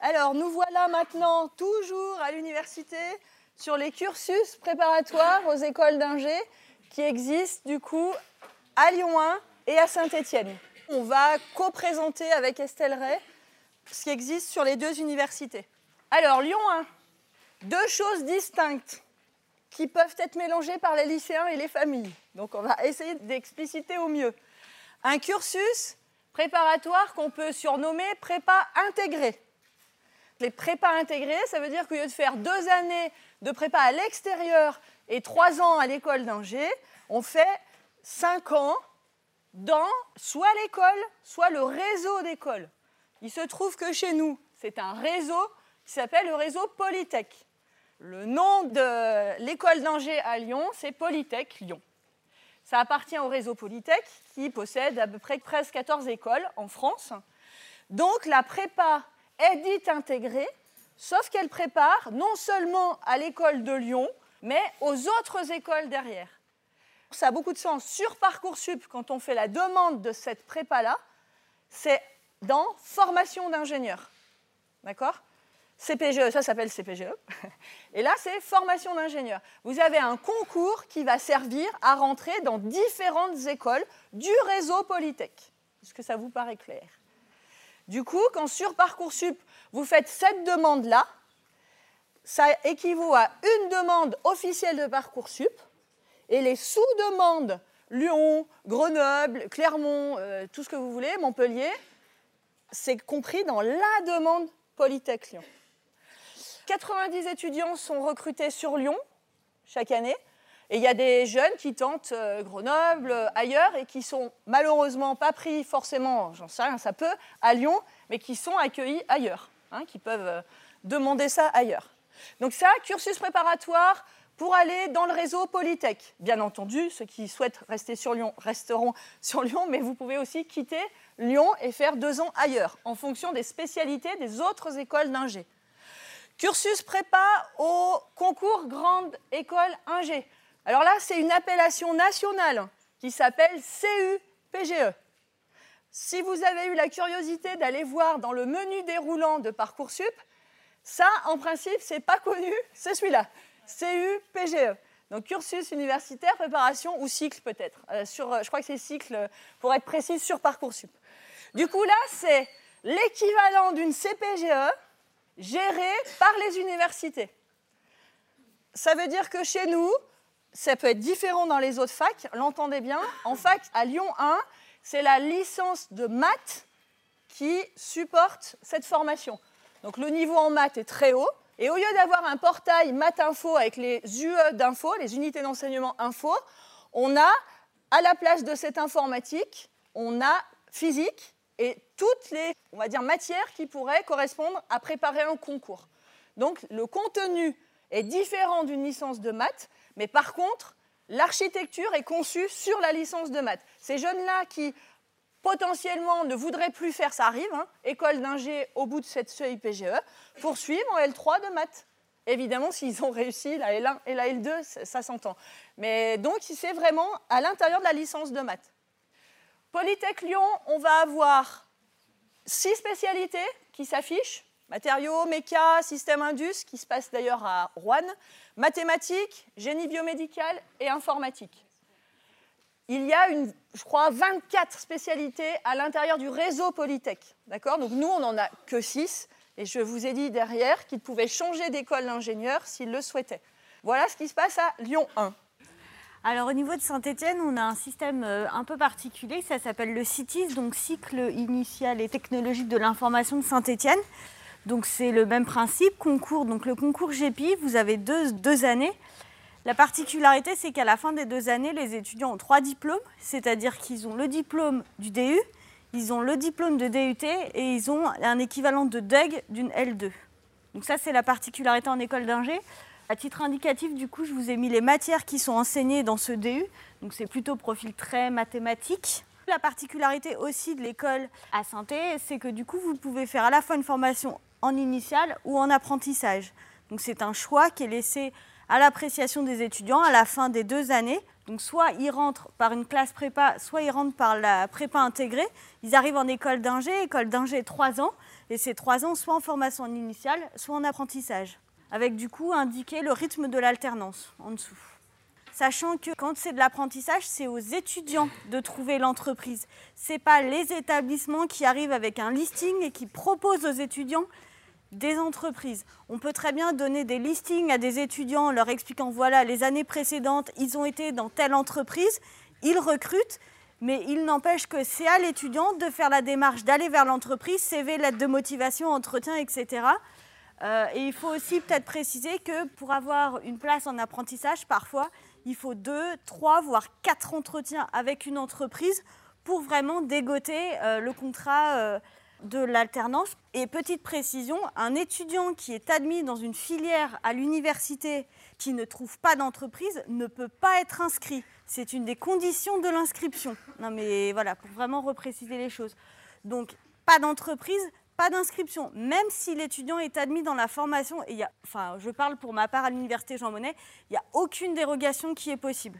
Alors, nous voilà maintenant toujours à l'université sur les cursus préparatoires aux écoles d'ingé qui existent du coup à Lyon 1 et à Saint-Étienne. On va co-présenter avec Estelle Ray ce qui existe sur les deux universités. Alors, Lyon 1, deux choses distinctes qui peuvent être mélangées par les lycéens et les familles. Donc, on va essayer d'expliciter au mieux. Un cursus préparatoire qu'on peut surnommer prépa intégré. Les prépas intégrés, ça veut dire qu'au lieu de faire deux années de prépa à l'extérieur et trois ans à l'école d'ingé, on fait cinq ans dans soit l'école, soit le réseau d'écoles. Il se trouve que chez nous, c'est un réseau qui s'appelle le réseau Polytech. Le nom de l'école d'Angers à Lyon, c'est Polytech Lyon. Ça appartient au réseau Polytech qui possède à peu près presque 14 écoles en France. Donc la prépa est dite intégrée, sauf qu'elle prépare non seulement à l'école de Lyon, mais aux autres écoles derrière. Ça a beaucoup de sens. Sur Parcoursup, quand on fait la demande de cette prépa-là, c'est dans formation d'ingénieur. D'accord? CPGE, ça s'appelle CPGE. Et là, c'est formation d'ingénieur. Vous avez un concours qui va servir à rentrer dans différentes écoles du réseau Polytech. Est-ce que ça vous paraît clair? Du coup, quand sur Parcoursup, vous faites cette demande-là, ça équivaut à une demande officielle de Parcoursup et les sous-demandes Lyon, Grenoble, Clermont, euh, tout ce que vous voulez, Montpellier, c'est compris dans la demande Polytech Lyon. 90 étudiants sont recrutés sur Lyon chaque année. Et il y a des jeunes qui tentent euh, Grenoble, euh, ailleurs, et qui sont malheureusement pas pris forcément, j'en sais rien, ça peut, à Lyon, mais qui sont accueillis ailleurs, hein, qui peuvent euh, demander ça ailleurs. Donc ça, cursus préparatoire pour aller dans le réseau Polytech. Bien entendu, ceux qui souhaitent rester sur Lyon resteront sur Lyon, mais vous pouvez aussi quitter Lyon et faire deux ans ailleurs, en fonction des spécialités des autres écoles d'ingé. Cursus prépa au concours Grande École Ingé. Alors là, c'est une appellation nationale qui s'appelle CUPGE. Si vous avez eu la curiosité d'aller voir dans le menu déroulant de Parcoursup, ça, en principe, c'est pas connu, c'est celui-là, CUPGE. Donc cursus universitaire, préparation ou cycle peut-être. Euh, je crois que c'est cycle, pour être précis, sur Parcoursup. Du coup, là, c'est l'équivalent d'une CPGE gérée par les universités. Ça veut dire que chez nous, ça peut être différent dans les autres facs, l'entendez bien. En fac, à Lyon 1, c'est la licence de maths qui supporte cette formation. Donc le niveau en maths est très haut. Et au lieu d'avoir un portail maths info avec les UE d'info, les unités d'enseignement info, on a, à la place de cette informatique, on a physique et toutes les matières qui pourraient correspondre à préparer un concours. Donc le contenu est différent d'une licence de maths, mais par contre, l'architecture est conçue sur la licence de maths. Ces jeunes-là qui potentiellement ne voudraient plus faire, ça arrive, hein, école d'ingé au bout de cette CIPGE, poursuivre en L3 de maths. Évidemment, s'ils ont réussi la L1 et la L2, ça s'entend. Mais donc, c'est vraiment à l'intérieur de la licence de maths. Polytech Lyon, on va avoir six spécialités qui s'affichent matériaux, méca, système indus, qui se passe d'ailleurs à Rouen, mathématiques, génie biomédical et informatique. Il y a, je crois, 24 spécialités à l'intérieur du réseau Polytech. Nous, on n'en a que 6. Et je vous ai dit derrière qu'ils pouvaient changer d'école d'ingénieur s'ils le souhaitaient. Voilà ce qui se passe à Lyon 1. Alors au niveau de Saint-Étienne, on a un système euh, un peu particulier, ça s'appelle le CITIS, donc cycle initial et technologique de l'information de Saint-Étienne. Donc c'est le même principe, concours. Donc le concours GEPI, vous avez deux, deux années. La particularité, c'est qu'à la fin des deux années, les étudiants ont trois diplômes, c'est-à-dire qu'ils ont le diplôme du DU, ils ont le diplôme de DUT et ils ont un équivalent de DUG d'une L2. Donc ça, c'est la particularité en école d'ingé. À titre indicatif, du coup, je vous ai mis les matières qui sont enseignées dans ce DU. Donc c'est plutôt profil très mathématique. La particularité aussi de l'école à Santé, c'est que du coup, vous pouvez faire à la fois une formation en initiale ou en apprentissage. Donc c'est un choix qui est laissé à l'appréciation des étudiants à la fin des deux années Donc soit ils rentrent par une classe prépa, soit ils rentrent par la prépa intégrée. Ils arrivent en école d'ingé, école d'ingé 3 ans, et c'est 3 ans soit en formation initiale, soit en apprentissage, avec du coup indiqué le rythme de l'alternance en dessous. Sachant que quand c'est de l'apprentissage, c'est aux étudiants de trouver l'entreprise. Ce n'est pas les établissements qui arrivent avec un listing et qui proposent aux étudiants des entreprises. On peut très bien donner des listings à des étudiants en leur expliquant voilà, les années précédentes, ils ont été dans telle entreprise, ils recrutent, mais il n'empêche que c'est à l'étudiant de faire la démarche d'aller vers l'entreprise, CV, lettre de motivation, entretien, etc. Euh, et il faut aussi peut-être préciser que pour avoir une place en apprentissage, parfois, il faut deux, trois, voire quatre entretiens avec une entreprise pour vraiment dégoter euh, le contrat. Euh, de l'alternance. Et petite précision, un étudiant qui est admis dans une filière à l'université qui ne trouve pas d'entreprise ne peut pas être inscrit. C'est une des conditions de l'inscription. Non mais voilà, pour vraiment repréciser les choses. Donc, pas d'entreprise, pas d'inscription. Même si l'étudiant est admis dans la formation, et y a, enfin, je parle pour ma part à l'université Jean Monnet, il n'y a aucune dérogation qui est possible.